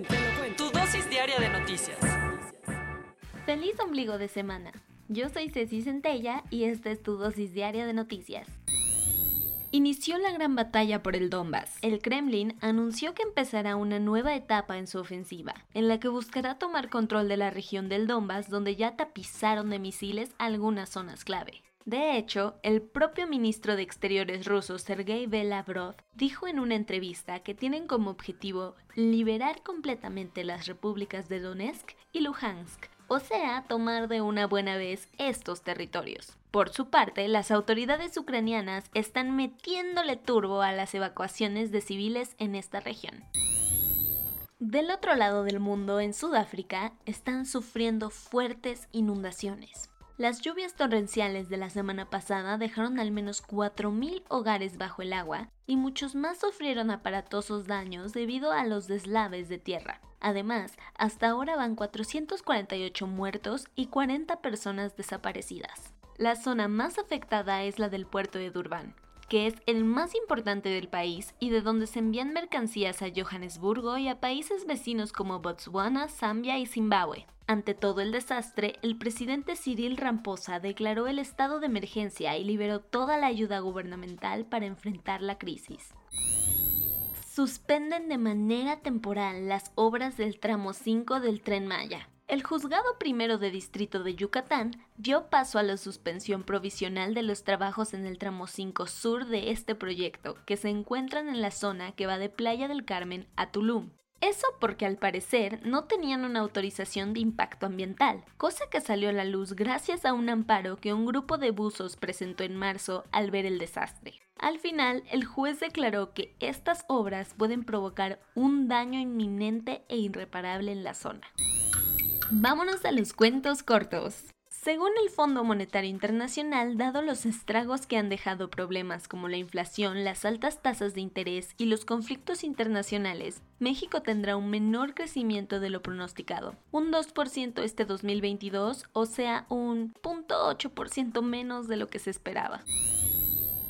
Cuento, te lo cuento. Tu dosis diaria de noticias. Feliz ombligo de semana. Yo soy Ceci Centella y esta es tu dosis diaria de noticias. Inició la gran batalla por el Donbass. El Kremlin anunció que empezará una nueva etapa en su ofensiva, en la que buscará tomar control de la región del Donbass donde ya tapizaron de misiles algunas zonas clave. De hecho, el propio ministro de Exteriores ruso Sergei Belavrov dijo en una entrevista que tienen como objetivo liberar completamente las repúblicas de Donetsk y Luhansk, o sea, tomar de una buena vez estos territorios. Por su parte, las autoridades ucranianas están metiéndole turbo a las evacuaciones de civiles en esta región. Del otro lado del mundo, en Sudáfrica, están sufriendo fuertes inundaciones. Las lluvias torrenciales de la semana pasada dejaron al menos 4.000 hogares bajo el agua y muchos más sufrieron aparatosos daños debido a los deslaves de tierra. Además, hasta ahora van 448 muertos y 40 personas desaparecidas. La zona más afectada es la del puerto de Durban, que es el más importante del país y de donde se envían mercancías a Johannesburgo y a países vecinos como Botswana, Zambia y Zimbabue. Ante todo el desastre, el presidente Cyril Ramposa declaró el estado de emergencia y liberó toda la ayuda gubernamental para enfrentar la crisis suspenden de manera temporal las obras del tramo 5 del tren Maya. El juzgado primero de distrito de Yucatán dio paso a la suspensión provisional de los trabajos en el tramo 5 sur de este proyecto, que se encuentran en la zona que va de Playa del Carmen a Tulum. Eso porque al parecer no tenían una autorización de impacto ambiental, cosa que salió a la luz gracias a un amparo que un grupo de buzos presentó en marzo al ver el desastre. Al final, el juez declaró que estas obras pueden provocar un daño inminente e irreparable en la zona. Vámonos a los cuentos cortos. Según el Fondo Monetario Internacional, dado los estragos que han dejado problemas como la inflación, las altas tasas de interés y los conflictos internacionales, México tendrá un menor crecimiento de lo pronosticado, un 2% este 2022, o sea, un 0.8% menos de lo que se esperaba.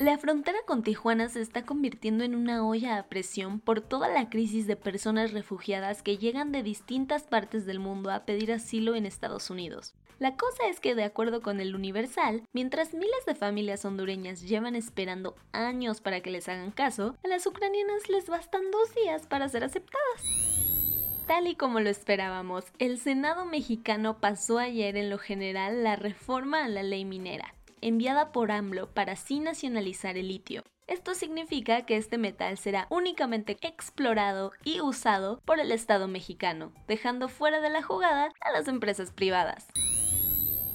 La frontera con Tijuana se está convirtiendo en una olla a presión por toda la crisis de personas refugiadas que llegan de distintas partes del mundo a pedir asilo en Estados Unidos. La cosa es que, de acuerdo con el Universal, mientras miles de familias hondureñas llevan esperando años para que les hagan caso, a las ucranianas les bastan dos días para ser aceptadas. Tal y como lo esperábamos, el Senado mexicano pasó ayer en lo general la reforma a la ley minera enviada por AMLO para así nacionalizar el litio. Esto significa que este metal será únicamente explorado y usado por el Estado mexicano, dejando fuera de la jugada a las empresas privadas.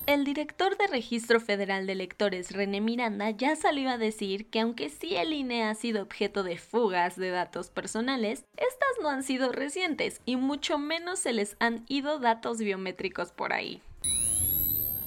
El director de Registro Federal de Electores, René Miranda, ya salió a decir que aunque sí el INE ha sido objeto de fugas de datos personales, estas no han sido recientes y mucho menos se les han ido datos biométricos por ahí.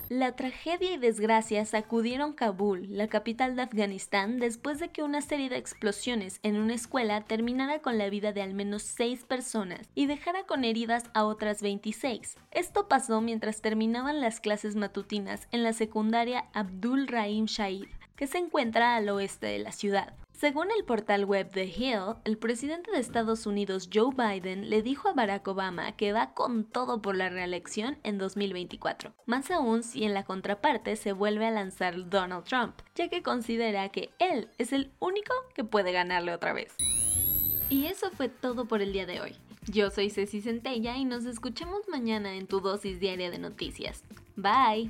La tragedia y desgracia sacudieron Kabul, la capital de Afganistán, después de que una serie de explosiones en una escuela terminara con la vida de al menos seis personas y dejara con heridas a otras 26. Esto pasó mientras terminaban las clases matutinas en la secundaria Abdul Rahim Shahid, que se encuentra al oeste de la ciudad. Según el portal web The Hill, el presidente de Estados Unidos Joe Biden le dijo a Barack Obama que va con todo por la reelección en 2024, más aún si en la contraparte se vuelve a lanzar Donald Trump, ya que considera que él es el único que puede ganarle otra vez. Y eso fue todo por el día de hoy. Yo soy Ceci Centella y nos escuchamos mañana en tu dosis diaria de noticias. Bye.